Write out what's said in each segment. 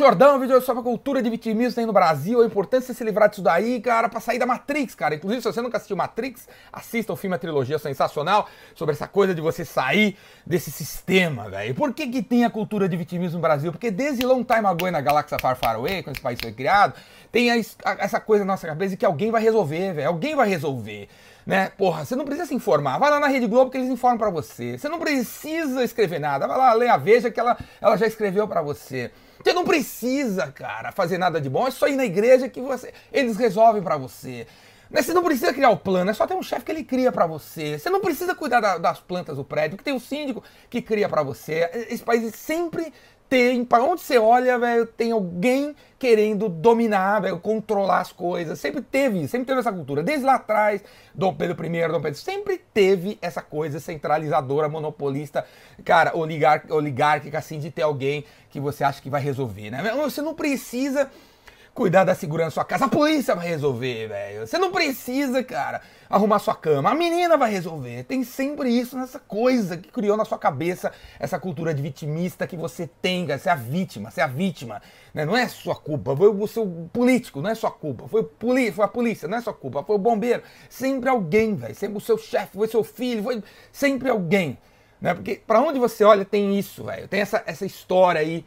Jordão, vídeo sobre a cultura de vitimismo aí no Brasil, a importância de se livrar disso daí, cara, pra sair da Matrix, cara. Inclusive, se você nunca assistiu Matrix, assista o filme, a trilogia sensacional, sobre essa coisa de você sair desse sistema, velho. Por que que tem a cultura de vitimismo no Brasil? Porque desde long time ago na galáxia Far Far Away, quando esse país foi criado, tem a, a, essa coisa na nossa cabeça de que alguém vai resolver, velho. Alguém vai resolver né? Porra, você não precisa se informar. Vai lá na Rede Globo que eles informam para você. Você não precisa escrever nada. Vai lá ler a Veja que ela, ela já escreveu para você. Você não precisa, cara, fazer nada de bom. É só ir na igreja que você, eles resolvem para você. Né, você não precisa criar o plano, é só ter um chefe que ele cria para você. Você não precisa cuidar da, das plantas do prédio, que tem o síndico que cria para você. Esse país sempre tem, para onde você olha, velho, tem alguém querendo dominar, velho, controlar as coisas. Sempre teve, sempre teve essa cultura. Desde lá atrás, Dom Pedro I, Dom Pedro, sempre teve essa coisa centralizadora, monopolista, cara, oligar, oligárquica, assim, de ter alguém que você acha que vai resolver, né? Você não precisa cuidar da segurança da sua casa. A polícia vai resolver, velho. Você não precisa, cara, arrumar sua cama. A menina vai resolver. Tem sempre isso nessa coisa que criou na sua cabeça essa cultura de vitimista que você tem, cara. Você é a vítima, você é a vítima. Né? Não é sua culpa, foi o seu político, não é sua culpa. Foi, poli foi a polícia, não é sua culpa. Foi o bombeiro. Sempre alguém, velho. Sempre o seu chefe, foi seu filho, foi sempre alguém. Né? Porque para onde você olha tem isso, velho. Tem essa, essa história aí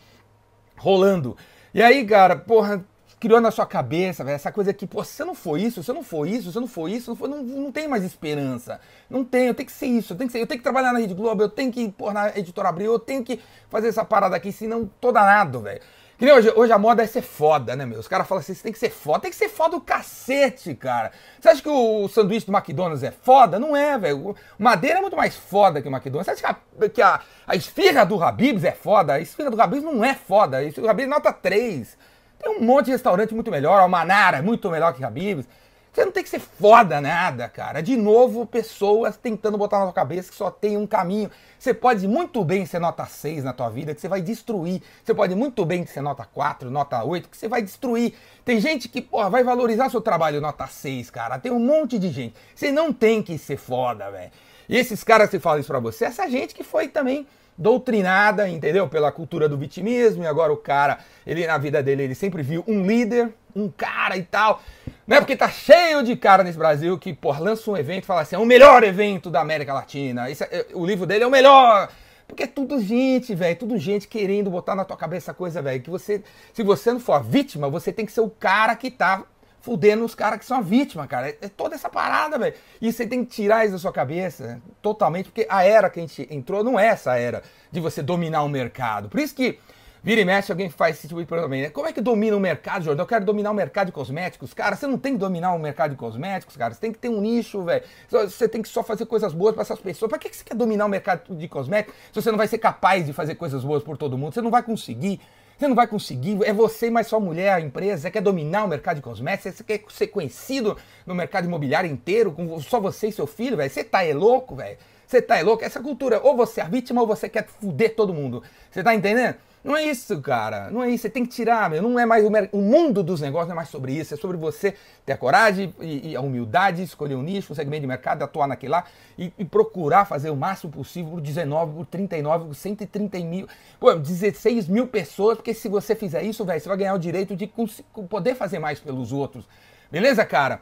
rolando. E aí, cara, porra, criou na sua cabeça, velho, essa coisa que, pô, se você não for isso, se você não for isso, se você não for isso, não, for, não, não tem mais esperança. Não tem, eu tenho que ser isso, eu tenho que ser, eu tenho que trabalhar na Rede Globo, eu tenho que pôr na Editora Abril, eu tenho que fazer essa parada aqui, senão tô danado, velho. Que nem hoje, hoje a moda é ser foda, né, meu? Os caras falam assim, você tem que ser foda, tem que ser foda o cacete, cara. Você acha que o sanduíche do McDonald's é foda? Não é, velho. Madeira é muito mais foda que o McDonald's. Você acha que a, que a, a esfirra do Habib's é foda? A esfirra do Habib's não é foda. A esfirra do Habib's é nota 3. Tem um monte de restaurante muito melhor, o Manara é muito melhor que Habib's. Você não tem que ser foda nada, cara. De novo, pessoas tentando botar na sua cabeça que só tem um caminho. Você pode muito bem ser nota 6 na tua vida, que você vai destruir. Você pode muito bem ser nota 4, nota 8, que você vai destruir. Tem gente que, porra, vai valorizar seu trabalho nota 6, cara. Tem um monte de gente. Você não tem que ser foda, velho. E esses caras que falam isso pra você, essa gente que foi também doutrinada, entendeu? Pela cultura do vitimismo, e agora o cara, ele na vida dele, ele sempre viu um líder, um cara e tal. Né? Porque tá cheio de cara nesse Brasil que, pô, lança um evento e fala assim, é o melhor evento da América Latina. Isso é, o livro dele é o melhor. Porque é tudo gente, velho, tudo gente querendo botar na tua cabeça coisa, velho, que você, se você não for a vítima, você tem que ser o cara que tá fudendo os caras que são a vítima, cara. É, é toda essa parada, velho. E você tem que tirar isso da sua cabeça né? totalmente, porque a era que a gente entrou não é essa era de você dominar o mercado. Por isso que vira e mexe alguém faz esse tipo de problema. Né? Como é que domina o mercado, Jordão? Eu quero dominar o mercado de cosméticos. Cara, você não tem que dominar o mercado de cosméticos, cara. Você tem que ter um nicho, velho. Você tem que só fazer coisas boas para essas pessoas. Pra que você quer dominar o mercado de cosméticos se você não vai ser capaz de fazer coisas boas por todo mundo? Você não vai conseguir. Você não vai conseguir, é você mais sua mulher, a empresa, você quer dominar o mercado de cosméticos, você quer ser conhecido no mercado imobiliário inteiro, com só você e seu filho, velho. Você tá é louco, velho. Você tá é louco. Essa cultura, ou você é a vítima ou você quer fuder todo mundo. Você tá entendendo? Não é isso, cara. Não é isso. Você tem que tirar, meu. Não é mais o, o mundo dos negócios, não é mais sobre isso. É sobre você ter a coragem e, e a humildade, escolher um nicho, um segmento de mercado, atuar naquele lá e, e, procurar fazer o máximo possível por 19, por 39, por 130 mil, pô, 16 mil pessoas, porque se você fizer isso, velho, você vai ganhar o direito de poder fazer mais pelos outros. Beleza, cara?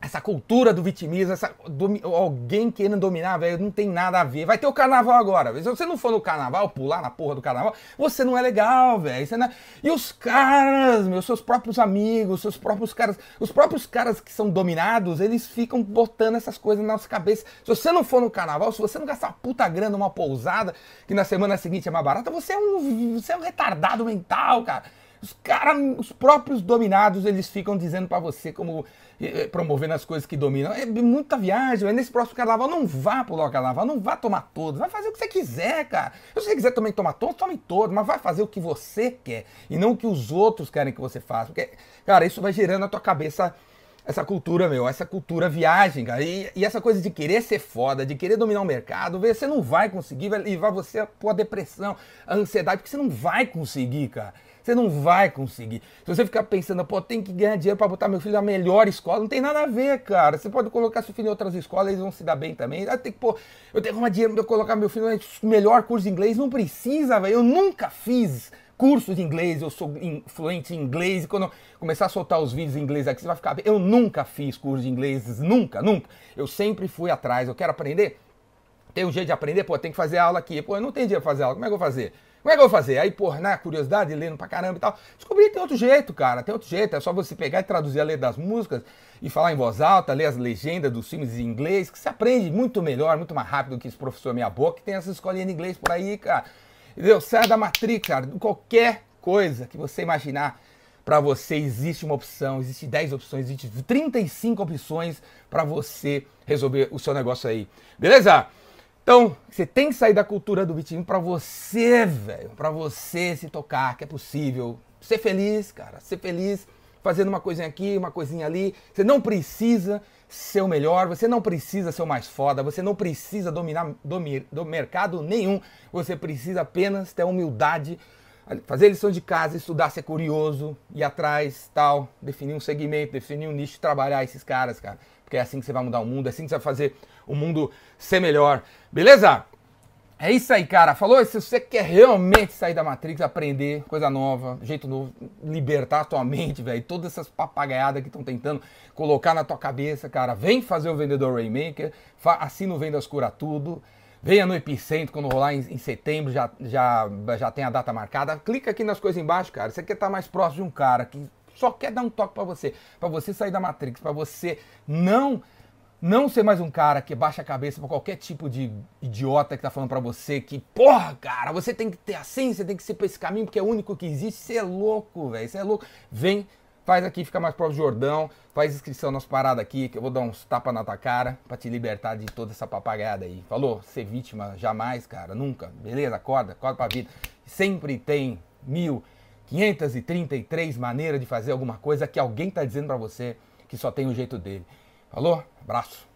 Essa cultura do vitimismo, essa, do, alguém querendo dominar, velho, não tem nada a ver. Vai ter o carnaval agora. Se você não for no carnaval, pular na porra do carnaval, você não é legal, velho. É... E os caras, meus, seus próprios amigos, seus próprios caras, os próprios caras que são dominados, eles ficam botando essas coisas na nossa cabeça. Se você não for no carnaval, se você não gastar puta grana numa pousada, que na semana seguinte é mais barata, você é um, você é um retardado mental, cara. Os caras, os próprios dominados, eles ficam dizendo para você como eh, promovendo as coisas que dominam. É muita viagem. Nesse próximo carnaval, não vá pular o carnaval, não vá tomar todos. Vai fazer o que você quiser, cara. Se você quiser também tomar todos, tome todos, mas vai fazer o que você quer e não o que os outros querem que você faça. Porque, cara, isso vai gerando na tua cabeça essa cultura, meu, essa cultura viagem, cara. E, e, essa coisa de querer ser foda, de querer dominar o mercado, você não vai conseguir, vai levar você a pôr a depressão, a ansiedade, porque você não vai conseguir, cara. Você não vai conseguir. Se você ficar pensando, pô, tem que ganhar dinheiro para botar meu filho na melhor escola, não tem nada a ver, cara. Você pode colocar seu filho em outras escolas, eles vão se dar bem também. Ah, tem que, pô, eu tenho que arrumar dinheiro para colocar meu filho no melhor curso de inglês. Não precisa, velho. Eu nunca fiz curso de inglês, eu sou fluente em inglês, e quando eu começar a soltar os vídeos em inglês aqui, você vai ficar. Eu nunca fiz curso de inglês, nunca, nunca. Eu sempre fui atrás, eu quero aprender. Tem um jeito de aprender, pô, tem que fazer aula aqui. Pô, eu não tenho dinheiro pra fazer aula, como é que eu vou fazer? Como é que eu vou fazer? Aí, porra, na curiosidade, lendo pra caramba e tal, descobri que tem outro jeito, cara, tem outro jeito. É só você pegar e traduzir a letra das músicas e falar em voz alta, ler as legendas dos filmes em inglês, que você aprende muito melhor, muito mais rápido do que esse professor meia boca, que tem essas escolinhas de inglês por aí, cara. Entendeu? Sai da matriz, cara, qualquer coisa que você imaginar para você existe uma opção, existe 10 opções, existe 35 opções para você resolver o seu negócio aí. Beleza? Então, você tem que sair da cultura do vitimismo para você, velho, para você se tocar, que é possível. Ser feliz, cara, ser feliz, fazendo uma coisinha aqui, uma coisinha ali. Você não precisa ser o melhor, você não precisa ser o mais foda, você não precisa dominar do mercado nenhum. Você precisa apenas ter humildade, fazer lição de casa, estudar, ser curioso, ir atrás, tal, definir um segmento, definir um nicho, trabalhar esses caras, cara porque é assim que você vai mudar o mundo, é assim que você vai fazer o mundo ser melhor. Beleza? É isso aí, cara. Falou? Se você quer realmente sair da Matrix, aprender coisa nova, jeito novo, libertar a tua mente, velho, todas essas papagaiadas que estão tentando colocar na tua cabeça, cara, vem fazer o Vendedor Rainmaker, assina o Vendas Cura Tudo, venha no Epicentro quando rolar em, em, setembro, já, já, já tem a data marcada. Clica aqui nas coisas embaixo, cara. Você quer estar mais próximo de um cara que só quer dar um toque para você, para você sair da Matrix, para você não não ser mais um cara que baixa a cabeça para qualquer tipo de idiota que tá falando para você que, porra, cara, você tem que ter assim, você tem que ser pra esse caminho porque é o único que existe. Você é louco, velho, você é louco. Vem, faz aqui, fica mais próximo do Jordão, faz inscrição nas paradas aqui, que eu vou dar uns tapas na tua cara para te libertar de toda essa papagaiada aí. Falou? Ser vítima jamais, cara, nunca. Beleza? Acorda, acorda pra vida. Sempre tem mil 533 maneiras de fazer alguma coisa que alguém está dizendo para você que só tem o jeito dele. Falou? Abraço.